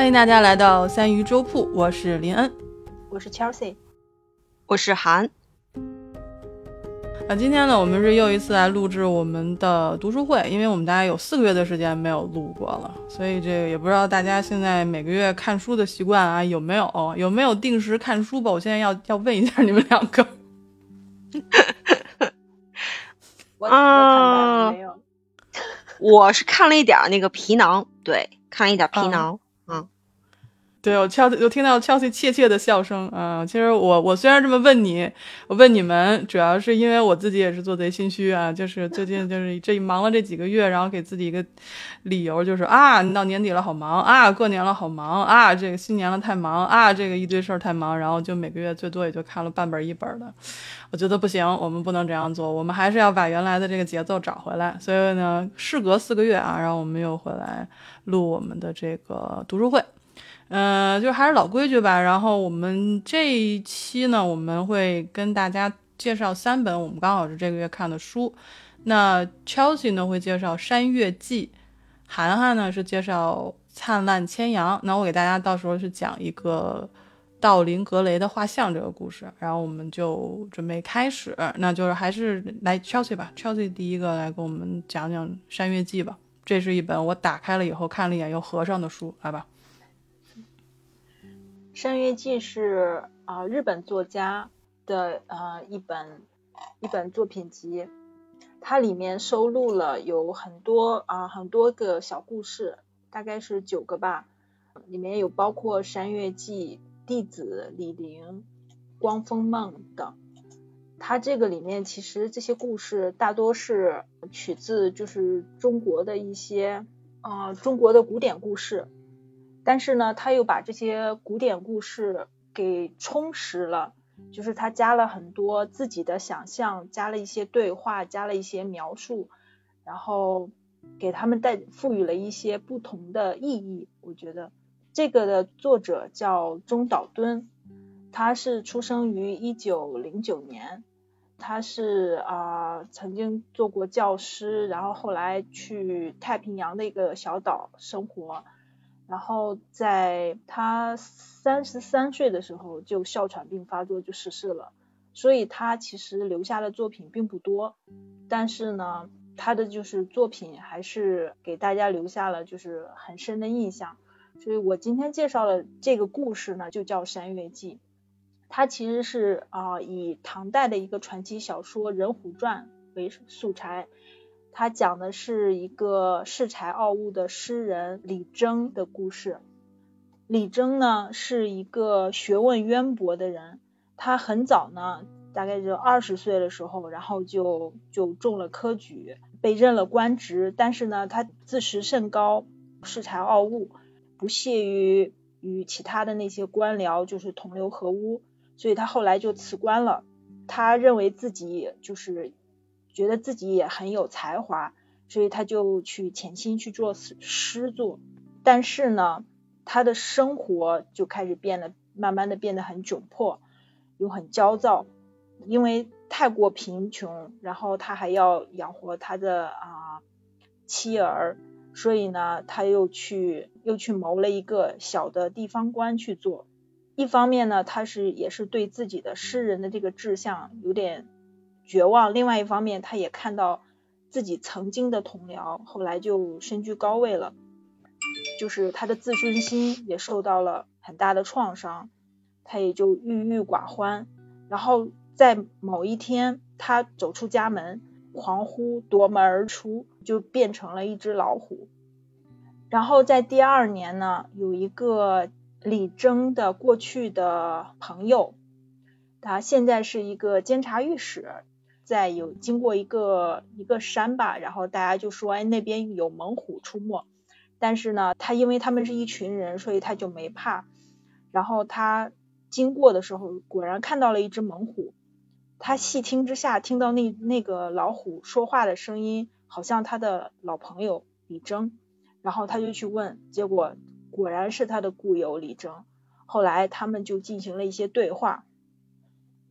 欢迎大家来到三鱼粥铺，我是林恩，我是 Chelsea，我是韩。啊，今天呢，我们是又一次来录制我们的读书会，因为我们大概有四个月的时间没有录过了，所以这个也不知道大家现在每个月看书的习惯啊有没有，有没有定时看书吧？我现在要要问一下你们两个。我啊，没有，我是看了一点那个皮囊，对，看了一点皮囊。huh 对，我敲，我听到敲起怯怯的笑声啊！其实我我虽然这么问你，我问你们，主要是因为我自己也是做贼心虚啊，就是最近就是这忙了这几个月，然后给自己一个理由，就是啊，你到年底了好忙啊，过年了好忙啊，这个新年了太忙啊，这个一堆事儿太忙，然后就每个月最多也就看了半本一本的。我觉得不行，我们不能这样做，我们还是要把原来的这个节奏找回来。所以呢，事隔四个月啊，然后我们又回来录我们的这个读书会。嗯，就还是老规矩吧。然后我们这一期呢，我们会跟大家介绍三本我们刚好是这个月看的书。那 Chelsea 呢会介绍《山月记》，涵涵呢是介绍《灿烂千阳》。那我给大家到时候是讲一个道林格雷的画像这个故事。然后我们就准备开始，那就是还是来 Chelsea 吧，Chelsea 第一个来给我们讲讲《山月记》吧。这是一本我打开了以后看了一眼又合上的书，来吧。《山月记》是啊日本作家的呃一本一本作品集，它里面收录了有很多啊很多个小故事，大概是九个吧，里面有包括《山月记》、弟子李陵、光风梦等。它这个里面其实这些故事大多是取自就是中国的一些啊中国的古典故事。但是呢，他又把这些古典故事给充实了，就是他加了很多自己的想象，加了一些对话，加了一些描述，然后给他们带赋予了一些不同的意义。我觉得这个的作者叫中岛敦，他是出生于一九零九年，他是啊曾经做过教师，然后后来去太平洋的一个小岛生活。然后在他三十三岁的时候，就哮喘病发作就逝世了。所以他其实留下的作品并不多，但是呢，他的就是作品还是给大家留下了就是很深的印象。所以我今天介绍的这个故事呢，就叫《山月记》，它其实是啊以唐代的一个传奇小说《人虎传》为素材。他讲的是一个恃才傲物的诗人李征的故事。李征呢是一个学问渊博的人，他很早呢，大概就二十岁的时候，然后就就中了科举，被任了官职。但是呢，他自视甚高，恃才傲物，不屑于与其他的那些官僚就是同流合污，所以他后来就辞官了。他认为自己就是。觉得自己也很有才华，所以他就去潜心去做诗作。但是呢，他的生活就开始变得慢慢的变得很窘迫，又很焦躁，因为太过贫穷，然后他还要养活他的啊妻儿，所以呢，他又去又去谋了一个小的地方官去做。一方面呢，他是也是对自己的诗人的这个志向有点。绝望。另外一方面，他也看到自己曾经的同僚后来就身居高位了，就是他的自尊心也受到了很大的创伤，他也就郁郁寡欢。然后在某一天，他走出家门，狂呼夺门而出，就变成了一只老虎。然后在第二年呢，有一个李征的过去的朋友，他现在是一个监察御史。在有经过一个一个山吧，然后大家就说，哎，那边有猛虎出没。但是呢，他因为他们是一群人，所以他就没怕。然后他经过的时候，果然看到了一只猛虎。他细听之下，听到那那个老虎说话的声音，好像他的老朋友李征。然后他就去问，结果果然是他的故友李征。后来他们就进行了一些对话。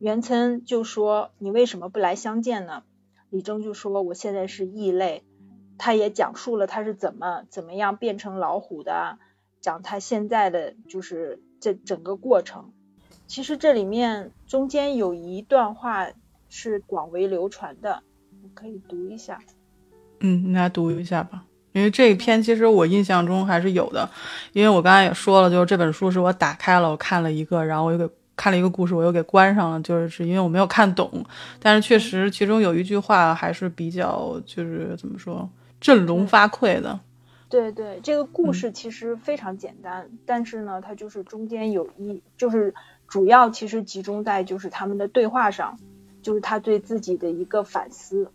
元稹就说：“你为什么不来相见呢？”李征就说：“我现在是异类。”他也讲述了他是怎么怎么样变成老虎的，讲他现在的就是这整个过程。其实这里面中间有一段话是广为流传的，我可以读一下。嗯，你来读一下吧，因为这一篇其实我印象中还是有的，因为我刚才也说了，就是这本书是我打开了，我看了一个，然后我又给看了一个故事，我又给关上了，就是是因为我没有看懂，但是确实其中有一句话还是比较就是怎么说振聋发聩的。对对，这个故事其实非常简单，但是呢，它就是中间有一，就是主要其实集中在就是他们的对话上，就是他对自己的一个反思。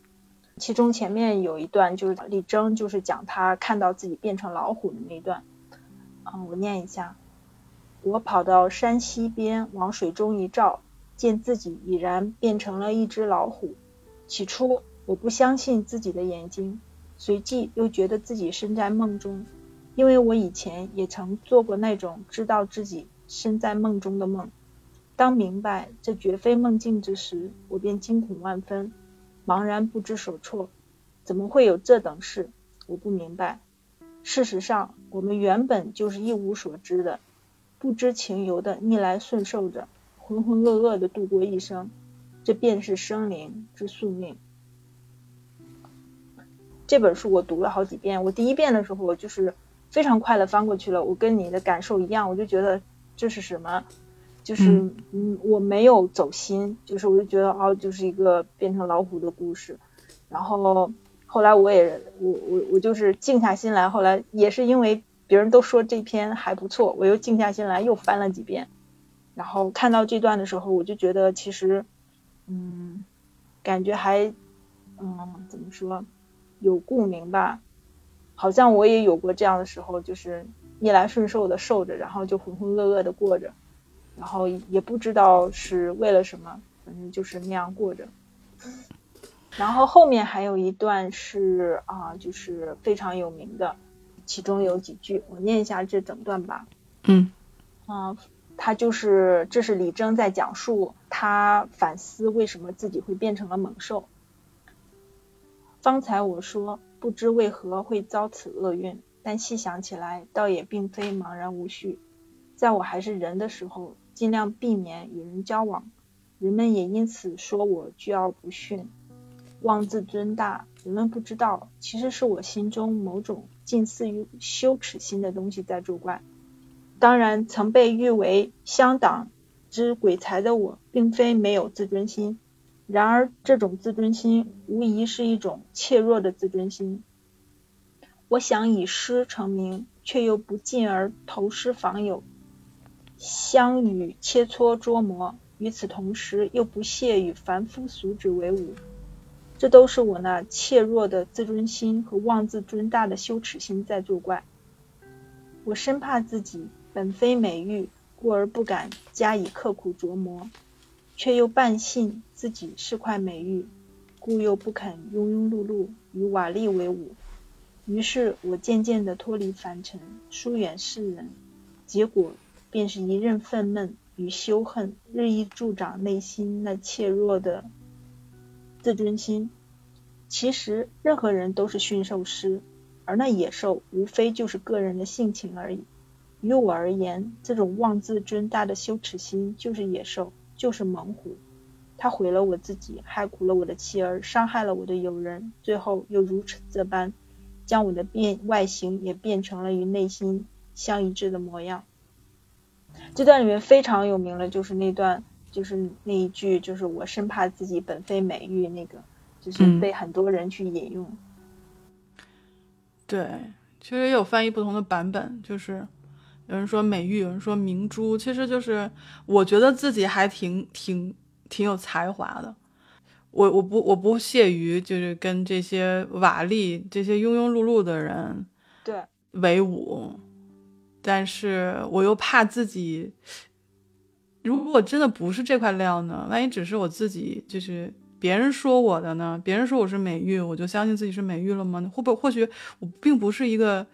其中前面有一段就是李征就是讲他看到自己变成老虎的那段，嗯，我念一下：我跑到山溪边，往水中一照，见自己已然变成了一只老虎。起初我不相信自己的眼睛。随即又觉得自己身在梦中，因为我以前也曾做过那种知道自己身在梦中的梦。当明白这绝非梦境之时，我便惊恐万分，茫然不知所措。怎么会有这等事？我不明白。事实上，我们原本就是一无所知的，不知情由的逆来顺受着，浑浑噩噩的度过一生。这便是生灵之宿命。这本书我读了好几遍，我第一遍的时候我就是非常快的翻过去了，我跟你的感受一样，我就觉得这是什么，就是嗯我没有走心，就是我就觉得哦就是一个变成老虎的故事，然后后来我也我我我就是静下心来，后来也是因为别人都说这篇还不错，我又静下心来又翻了几遍，然后看到这段的时候，我就觉得其实嗯感觉还嗯怎么说？有共鸣吧，好像我也有过这样的时候，就是逆来顺受的受着，然后就浑浑噩噩的过着，然后也不知道是为了什么，反正就是那样过着。然后后面还有一段是啊，就是非常有名的，其中有几句，我念一下这整段吧。嗯，啊，他就是这是李征在讲述他反思为什么自己会变成了猛兽。方才我说不知为何会遭此厄运，但细想起来，倒也并非茫然无序。在我还是人的时候，尽量避免与人交往，人们也因此说我倨傲不驯、妄自尊大。人们不知道，其实是我心中某种近似于羞耻心的东西在作怪。当然，曾被誉为乡党之鬼才的我，并非没有自尊心。然而，这种自尊心无疑是一种怯弱的自尊心。我想以诗成名，却又不进而投诗访友，相与切磋琢磨；与此同时，又不屑与凡夫俗子为伍。这都是我那怯弱的自尊心和妄自尊大的羞耻心在作怪。我生怕自己本非美玉，故而不敢加以刻苦琢磨。却又半信自己是块美玉，故又不肯庸庸碌碌与瓦砾为伍。于是我渐渐地脱离凡尘，疏远世人，结果便是一任愤懑与羞恨日益助长内心那怯弱的自尊心。其实任何人都是驯兽师，而那野兽无非就是个人的性情而已。于我而言，这种妄自尊大的羞耻心就是野兽。就是猛虎，他毁了我自己，害苦了我的妻儿，伤害了我的友人，最后又如此这般，将我的变外形也变成了与内心相一致的模样。这段里面非常有名的，就是那段，就是那一句，就是我生怕自己本非美玉，那个就是被很多人去引用。对，其实也有翻译不同的版本，就是。有人说美玉，有人说明珠，其实就是我觉得自己还挺挺挺有才华的。我我不我不屑于就是跟这些瓦砾、这些庸庸碌碌的人对为伍，但是我又怕自己，如果真的不是这块料呢？万一只是我自己，就是别人说我的呢？别人说我是美玉，我就相信自己是美玉了吗？会不或许我并不是一个。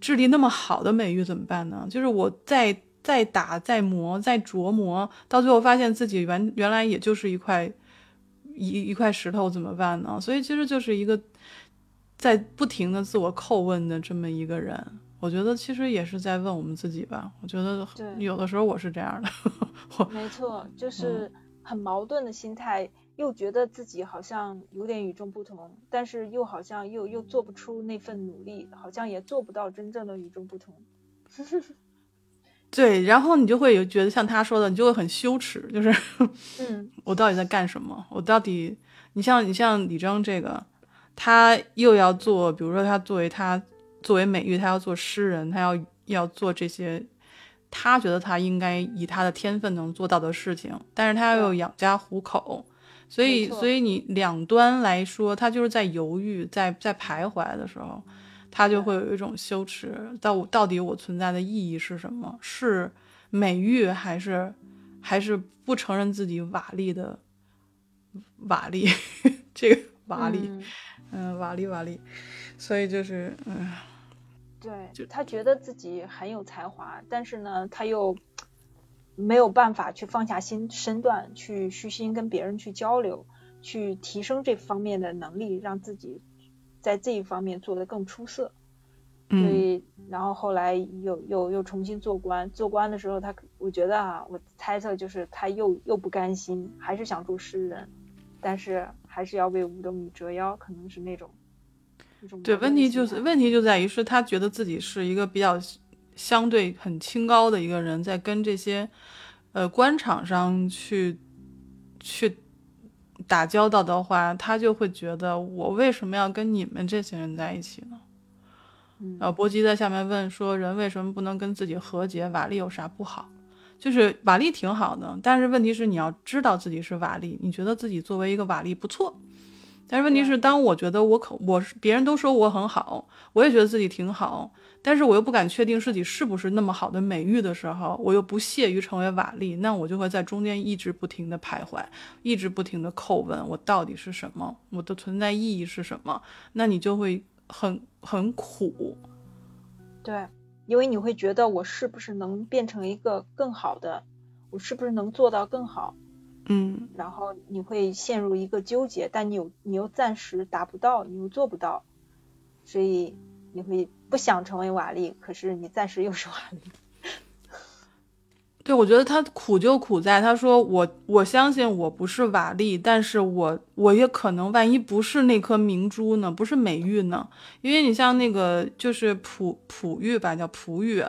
质地那么好的美玉怎么办呢？就是我再再打、再磨、再琢磨，到最后发现自己原原来也就是一块一一块石头，怎么办呢？所以其实就是一个在不停的自我叩问的这么一个人。我觉得其实也是在问我们自己吧。我觉得对有的时候我是这样的，我没错，就是很矛盾的心态，又觉得自己好像有点与众不同，但是又好像又又做不出那份努力，好像也做不到真正的与众不同。对，然后你就会有觉得像他说的，你就会很羞耻，就是嗯 我到底在干什么？我到底，你像你像李征这个，他又要做，比如说他作为他作为美玉，他要做诗人，他要要做这些，他觉得他应该以他的天分能做到的事情，但是他又对养家糊口，所以所以你两端来说，他就是在犹豫，在在徘徊的时候。他就会有一种羞耻，到到底我存在的意义是什么？是美玉还是还是不承认自己瓦砾的瓦砾？这个瓦砾，嗯嗯，瓦砾瓦砾，所以就是嗯，对就他觉得自己很有才华，但是呢，他又没有办法去放下心身段，去虚心跟别人去交流，去提升这方面的能力，让自己在这一方面做得更出色。所嗯以，然后后来又又又重新做官，做官的时候他，我觉得啊，我猜测就是他又又不甘心，还是想做诗人，但是还是要为五斗米折腰，可能是那种。对，问题就是问题就在于是他觉得自己是一个比较相对很清高的一个人，在跟这些呃官场上去去打交道的话，他就会觉得我为什么要跟你们这些人在一起呢？嗯呃，伯吉在下面问说，人为什么不能跟自己和解？瓦力有啥不好？就是瓦力挺好的，但是问题是你要知道自己是瓦力，你觉得自己作为一个瓦力不错，但是问题是，当我觉得我可我是别人都说我很好，我也觉得自己挺好，但是我又不敢确定自己是不是那么好的美誉的时候，我又不屑于成为瓦砾，那我就会在中间一直不停的徘徊，一直不停的叩问我到底是什么，我的存在意义是什么？那你就会很很苦。对，因为你会觉得我是不是能变成一个更好的，我是不是能做到更好，嗯，然后你会陷入一个纠结，但你有你又暂时达不到，你又做不到，所以你会不想成为瓦砾，可是你暂时又是瓦砾。对，我觉得他苦就苦在他说我我相信我不是瓦砾，但是我我也可能万一不是那颗明珠呢，不是美玉呢？因为你像那个就是璞璞玉吧，叫璞玉，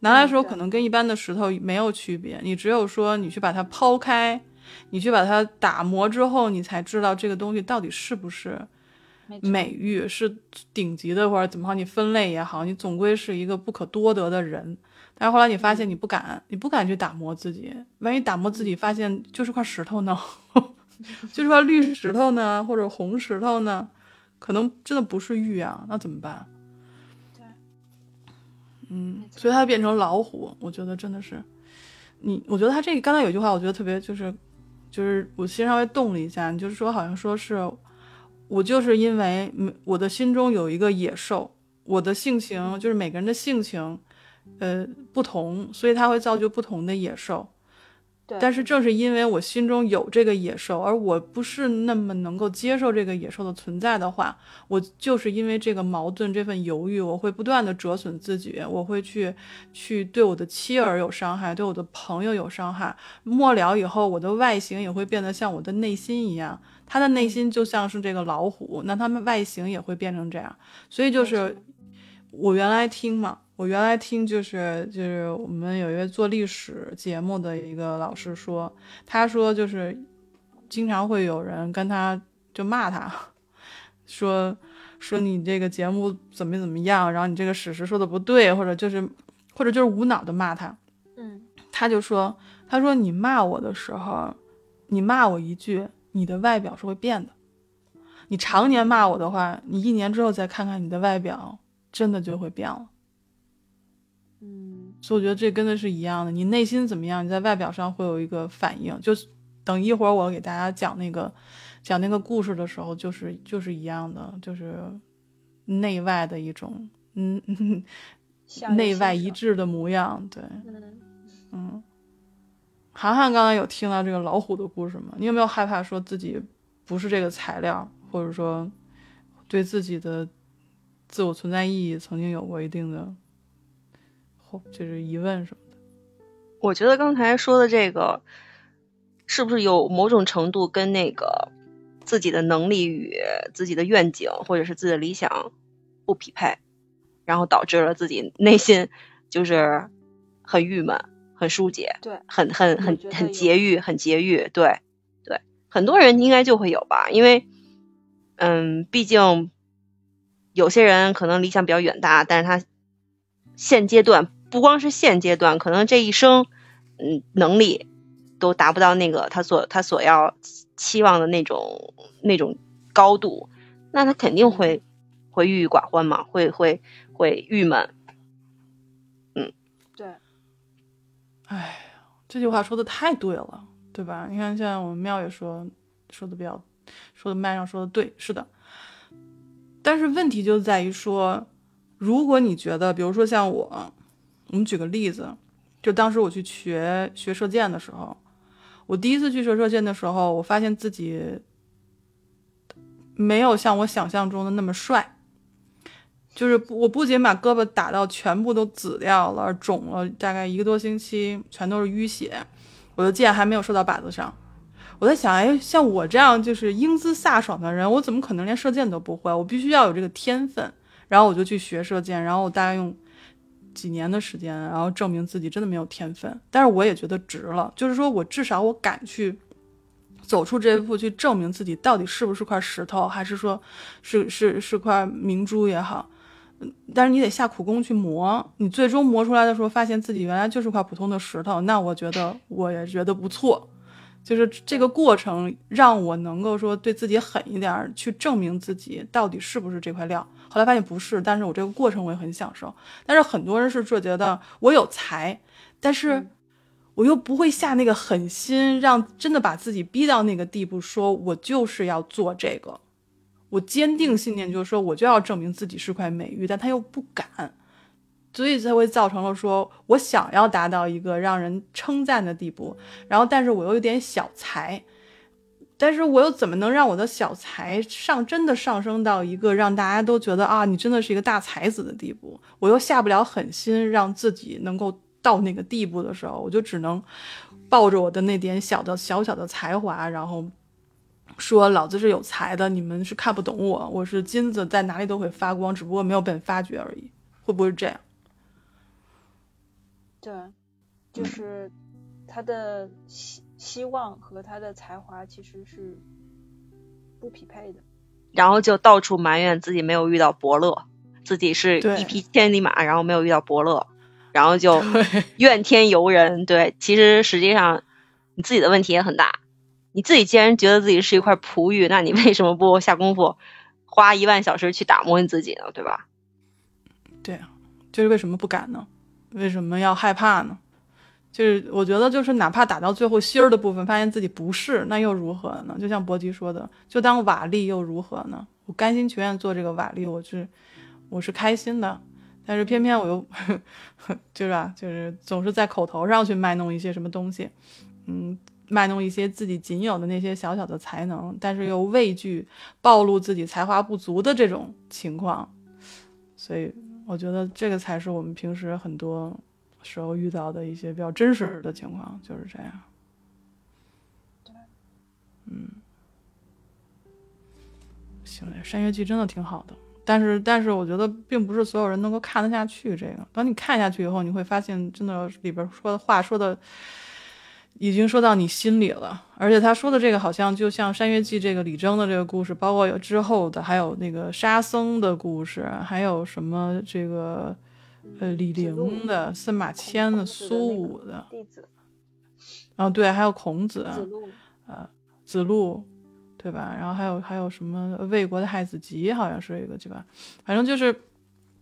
拿来的时候可能跟一般的石头没有区别，你只有说你去把它抛开，你去把它打磨之后，你才知道这个东西到底是不是美玉，是顶级的或者怎么好，你分类也好，你总归是一个不可多得的人。但是后来你发现你不敢，你不敢去打磨自己，万一打磨自己发现就是块石头呢，就是块绿石头呢，或者红石头呢，可能真的不是玉啊，那怎么办？对，嗯所以它变成老虎，我觉得真的是，你，我觉得他这个刚才有一句话，我觉得特别就是，就是我心稍微动了一下，就是说好像说是，我就是因为我的心中有一个野兽，我的性情就是每个人的性情，呃不同，所以它会造就不同的野兽。对，但是正是因为我心中有这个野兽，而我不是那么能够接受这个野兽的存在的话，我就是因为这个矛盾、这份犹豫，我会不断的折损自己，我会去去对我的妻儿有伤害，对我的朋友有伤害。末了以后，我的外形也会变得像我的内心一样，他的内心就像是这个老虎，那他们外形也会变成这样。所以就是我原来听嘛，我原来听就是就是我们有一位做历史节目的一个老师说，他说就是经常会有人跟他就骂他，说说你这个节目怎么怎么样，然后你这个史实说的不对，或者就是或者就是无脑的骂他，嗯他就说他说你骂我的时候，你骂我一句，你的外表是会变的。你常年骂我的话，你一年之后再看看你的外表，真的就会变了。嗯所以我觉得这跟的是一样的，你内心怎么样，你在外表上会有一个反应。就是等一会儿我给大家讲那个讲那个故事的时候，就是就是一样的，就是内外的一种嗯嗯内外一致的模样。对，嗯，嗯。涵涵刚才有听到这个老虎的故事吗？你有没有害怕说自己不是这个材料，或者说对自己的自我存在意义曾经有过一定的后就是疑问什么的。我觉得刚才说的这个，是不是有某种程度跟那个自己的能力与自己的愿景或者是自己的理想不匹配，然后导致了自己内心就是很郁闷、很疏解、对，很很很很我觉得有拮据、很节欲。对对，很多人应该就会有吧，因为嗯，毕竟有些人可能理想比较远大，但是他现阶段不光是现阶段，可能这一生嗯能力都达不到那个他所他所要期望的那种那种高度，那他肯定会会郁郁寡欢嘛，会会会郁闷。嗯对，哎，这句话说的太对了，对吧？你看，现在我们妙也说说的比较，说的麦上说的对，是的。但是问题就在于说，如果你觉得，比如说像我，我们举个例子，就当时我去学学射箭的时候，我第一次去学射箭的时候，我发现自己没有像我想象中的那么帅。就是我不仅把胳膊打到全部都紫掉了，肿了大概一个多星期，全都是淤血，我的箭还没有射到靶子上。我在想，哎，像我这样就是英姿飒爽的人，我怎么可能连射箭都不会？我必须要有这个天分。然后我就去学射箭，然后我大概用几年的时间，然后证明自己真的没有天分。但是我也觉得值了，就是说我至少我敢去走出这一步，去证明自己到底是不是块石头，还是说是是是块明珠也好。但是你得下苦功去磨，你最终磨出来的时候，发现自己原来就是块普通的石头，那我觉得我也觉得不错。就是这个过程让我能够说对自己狠一点儿，去证明自己到底是不是这块料。后来发现不是，但是我这个过程我也很享受。但是很多人是说觉得我有才，但是我又不会下那个狠心，让真的把自己逼到那个地步，说我就是要做这个。我坚定信念就是说，我就要证明自己是块美玉，但他又不敢，所以才会造成了说我想要达到一个让人称赞的地步，然后但是我又有点小才，但是我又怎么能让我的小才上真的上升到一个让大家都觉得啊，你真的是一个大才子的地步？我又下不了狠心让自己能够到那个地步的时候，我就只能抱着我的那点小的小小的才华，然后。说老子是有才的，你们是看不懂我，我是金子，在哪里都会发光，只不过没有被发掘而已。会不会是这样？对，就是他的希希望和他的才华其实是不匹配的。然后就到处埋怨自己没有遇到伯乐，自己是一匹千里马，然后没有遇到伯乐，然后就 怨天尤人。对，其实实际上你自己的问题也很大。你自己既然觉得自己是一块璞玉，那你为什么不下功夫，花一万小时去打磨你自己呢？对吧？对啊，就是为什么不敢呢？为什么要害怕呢？就是我觉得，就是哪怕打到最后心儿的部分，发现自己不是，那又如何呢？就像伯吉说的，就当瓦砾又如何呢？我甘心情愿做这个瓦砾，我是我是开心的，但是偏偏我又 就是吧，就是总是在口头上去卖弄一些什么东西，嗯。卖弄一些自己仅有的那些小小的才能，但是又畏惧暴露自己才华不足的这种情况，所以我觉得这个才是我们平时很多时候遇到的一些比较真实的情况，就是这样。嗯，行，山月记真的挺好的，但是但是我觉得并不是所有人能够看得下去这个。当你看下去以后，你会发现真的里边说的话说的。已经说到你心里了，而且他说的这个好像就像《山月记》这个李征的这个故事，包括有之后的，还有那个沙僧的故事，还有什么这个呃李陵的、司马迁的、苏武的弟子，啊对，还有孔子，子，呃子路，对吧？然后还有还有什么魏国的太子集，好像是一个对吧？反正就是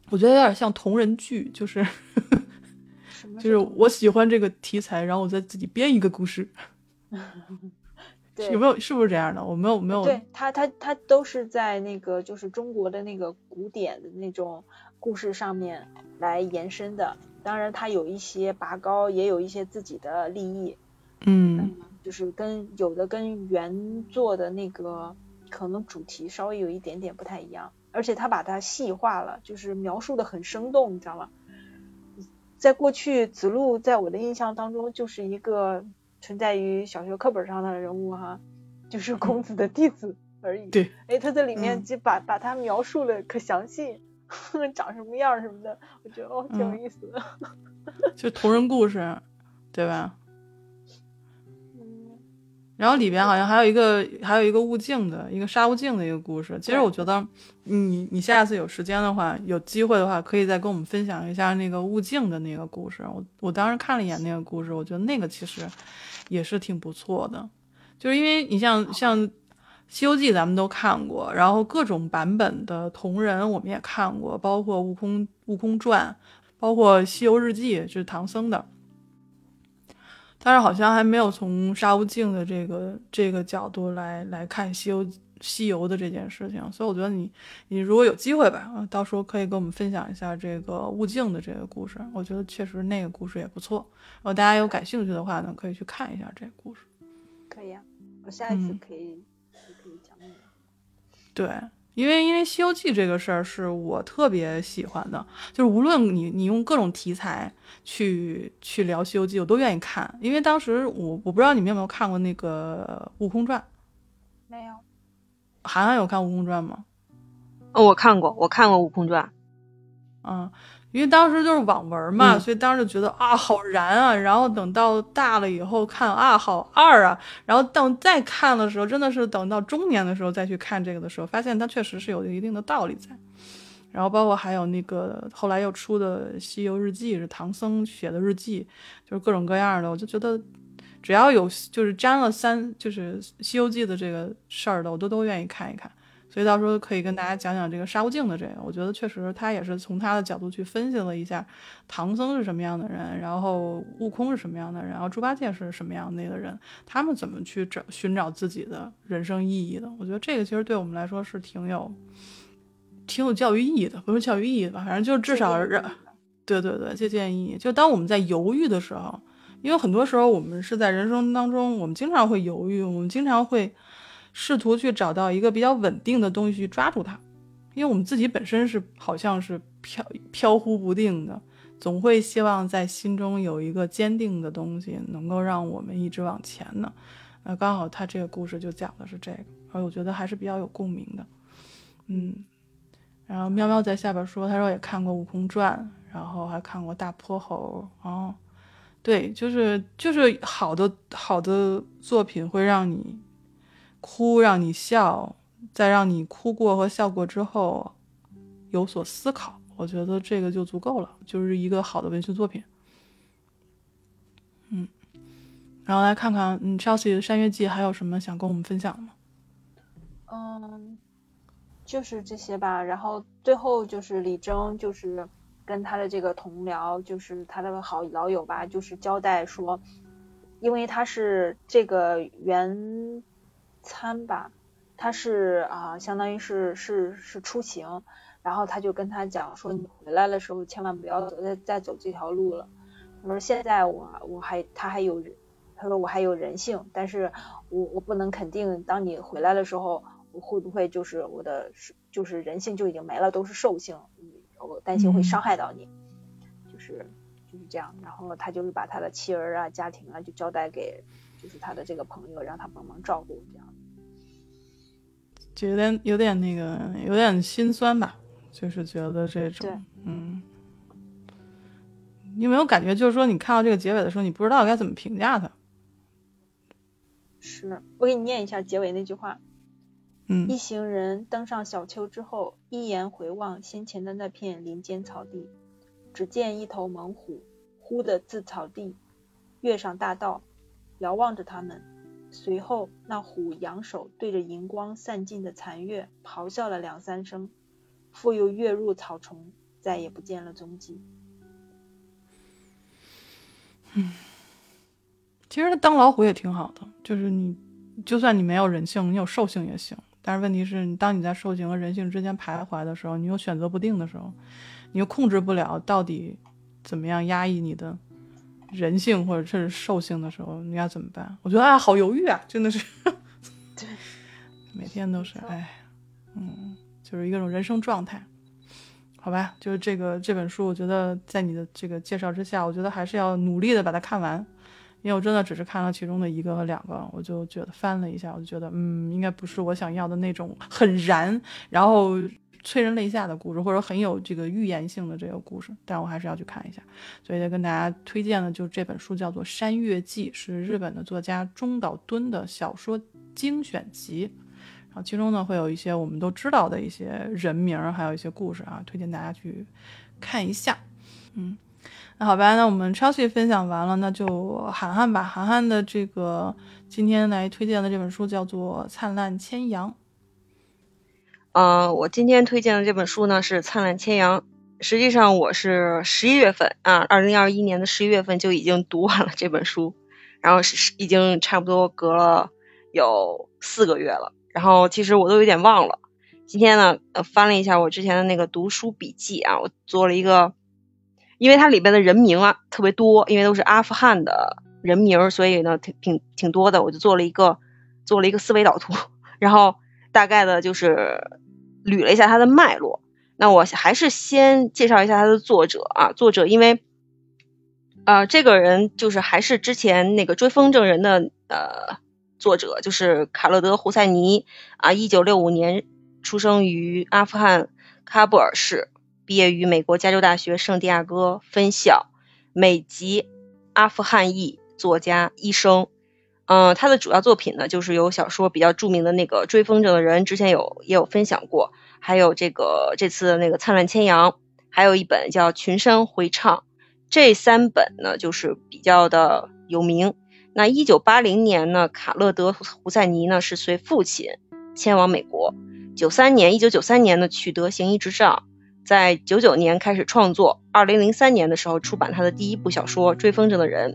我觉得有点像同人剧，就是。就是我喜欢这个题材，然后我再自己编一个故事，对有没有？是不是这样的？我没有，没有。对他，他他都是在那个就是中国的那个古典的那种故事上面来延伸的。当然，他有一些拔高，也有一些自己的利益，嗯，就是跟有的跟原作的那个可能主题稍微有一点点不太一样，而且他把它细化了，就是描述的很生动，你知道吗？在过去，子路在我的印象当中就是一个存在于小学课本上的人物哈，就是孔子的弟子而已。对，哎，他在里面嗯就把、把他描述的可详细，长什么样什么的，我觉得哦挺有嗯意思的。就同人故事，对吧？嗯，然后里边好像还有一个还有一个悟净的一个杀悟净的一个故事。其实我觉得你你下次有时间的话，有机会的话，可以再跟我们分享一下那个悟净的那个故事。我我当时看了一眼那个故事，我觉得那个其实也是挺不错的。就是因为你像像《西游记》咱们都看过，然后各种版本的同人我们也看过，包括《悟空悟空传》，包括《西游日记》，就是唐僧的。但是好像还没有从沙悟净的这个这个角度来来看西游西游的这件事情，所以我觉得你你如果有机会吧，啊，到时候可以跟我们分享一下这个悟净的这个故事，我觉得确实那个故事也不错。然后大家有感兴趣的话呢，可以去看一下这个故事。可以啊，我下一次嗯可以、可以讲那个。对，因为因为《西游记》这个事儿是我特别喜欢的，就是无论你你用各种题材去去聊《西游记》，我都愿意看。因为当时我我不知道你们有没有看过那个《悟空传》，没有，涵涵有看《悟空传》吗？哦，我看过，我看过《悟空传》。嗯，因为当时就是网文嘛，嗯所以当时就觉得啊好燃啊，然后等到大了以后看啊好二啊，然后等再看的时候，真的是等到中年的时候再去看这个的时候，发现它确实是有一定的道理在。然后包括还有那个后来又出的《西游日记》，是唐僧写的日记，就是各种各样的，我就觉得只要有就是沾了三就是《西游记》的这个事儿的，我都都愿意看一看。所以到时候可以跟大家讲讲这个沙悟净的这个，我觉得确实他也是从他的角度去分析了一下唐僧是什么样的人，然后悟空是什么样的人，然后猪八戒是什么样的人，他们怎么去找寻找自己的人生意义的。我觉得这个其实对我们来说是挺有挺有教育意义的，不是教育意义吧，反正就是至少让对对对借鉴意义。就当我们在犹豫的时候，因为很多时候我们是在人生当中，我们经常会犹豫，我们经常会。试图去找到一个比较稳定的东西去抓住它，因为我们自己本身是好像是飘飘忽不定的，总会希望在心中有一个坚定的东西，能够让我们一直往前呢。那刚好他这个故事就讲的是这个，而我觉得还是比较有共鸣的。嗯，然后喵喵在下边说，他说也看过《悟空传》，然后还看过《大泼猴》哦，对，就是就是好的好的作品会让你。哭让你笑，在让你哭过和笑过之后有所思考，我觉得这个就足够了，就是一个好的文学作品。嗯，然后来看看，嗯，Chelsea 的《山月记》还有什么想跟我们分享的吗？嗯，就是这些吧。然后最后就是李征，就是跟他的这个同僚，就是他的好老友吧，就是交代说，因为他是这个原。餐吧，他是啊、相当于是是是出行，然后他就跟他讲说，你回来的时候千万不要走再再走这条路了。他说现在我我还他还有，他说我还有人性，但是我我不能肯定，当你回来的时候，我会不会就是我的就是人性就已经没了，都是兽性，我担心会伤害到你，就是就是这样。然后他就是把他的妻儿啊、家庭啊就交代给就是他的这个朋友，让他帮忙照顾这样。就有点有点那个有点心酸吧，就是觉得这种，嗯，你有没有感觉，就是说你看到这个结尾的时候，你不知道该怎么评价它？是我给你念一下结尾那句话：嗯一行人登上小丘之后，一眼回望先前的那片林间草地，只见一头猛虎忽地自草地跃上大道，遥望着他们。随后，那虎扬手对着银光散尽的残月咆哮了两三声，复又跃入草丛，再也不见了踪迹。嗯其实当老虎也挺好的，就是你就算你没有人性，你有兽性也行。但是问题是你当你在兽性和人性之间徘徊的时候，你又选择不定的时候，你又控制不了到底怎么样压抑你的人性或者甚至兽性的时候，你要怎么办？我觉得啊，好犹豫啊，真的是。对，每天都是哎，嗯，就是一种人生状态。好吧，就是这个这本书，我觉得在你的这个介绍之下，我觉得还是要努力的把它看完，因为我真的只是看了其中的一个和两个，我就觉得翻了一下，我就觉得嗯，应该不是我想要的那种很燃，然后催人泪下的故事，或者很有这个预言性的这个故事，但我还是要去看一下，所以跟大家推荐的就是这本书，叫做《山月记》，是日本的作家中岛敦的小说精选集。然后，其中呢会有一些我们都知道的一些人名，还有一些故事啊，推荐大家去看一下。嗯，那好吧，那我们 Chelsea 分享完了，那就涵涵吧。涵涵的这个今天来推荐的这本书叫做《灿烂千阳》。呃，我今天推荐的这本书呢是《灿烂千阳》，实际上我是十一月份啊，二零二一年的十一月份就已经读完了这本书，然后是已经差不多隔了有四个月了。然后其实我都有点忘了，今天呢，翻了一下我之前的那个读书笔记啊，我做了一个，因为它里边的人名啊特别多，因为都是阿富汗的人名，所以呢挺挺挺多的，我就做了一个做了一个思维导图，然后大概的就是捋了一下它的脉络。那我还是先介绍一下它的作者啊，作者因为，呃，这个人就是还是之前那个追风筝人的呃。作者就是卡勒德·胡塞尼啊，一九六五年出生于阿富汗喀布尔市，毕业于美国加州大学圣地亚哥分校，美籍阿富汗裔作家、医生。嗯，他的主要作品呢，就是有小说比较著名的那个《追风筝的人》，之前有也有分享过，还有这个这次的那个《灿烂千阳》，还有一本叫《群山回唱》，这三本呢就是比较的有名。那一九八零年呢，卡勒德·胡塞尼呢是随父亲迁往美国。九三年，一九九三年呢取得行医执照，在九九年开始创作。二零零三年的时候出版他的第一部小说《追风筝的人》，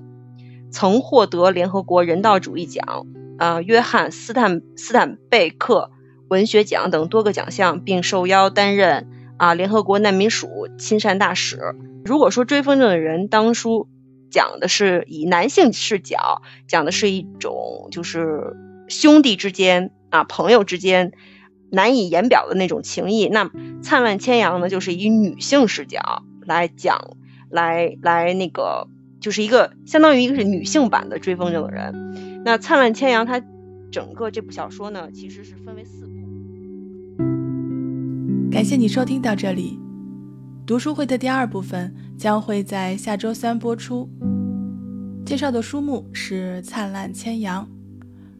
曾获得联合国人道主义奖、啊约翰斯坦斯坦贝克文学奖等多个奖项，并受邀担任啊联合国难民署亲善大使。如果说《追风筝的人》当初。讲的是以男性视角，讲的是一种就是兄弟之间啊，朋友之间难以言表的那种情谊。那《灿烂千阳》呢，就是以女性视角来讲，来来那个，就是一个相当于一个是女性版的追风筝的人。那《灿烂千阳》它整个这部小说呢，其实是分为四部。感谢你收听到这里。读书会的第二部分将会在下周三播出，介绍的书目是《灿烂千阳》。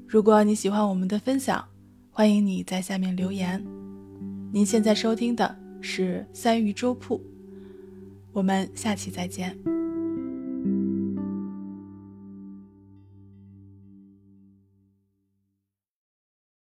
如果你喜欢我们的分享，欢迎你在下面留言。您现在收听的是三鱼粥铺，我们下期再见。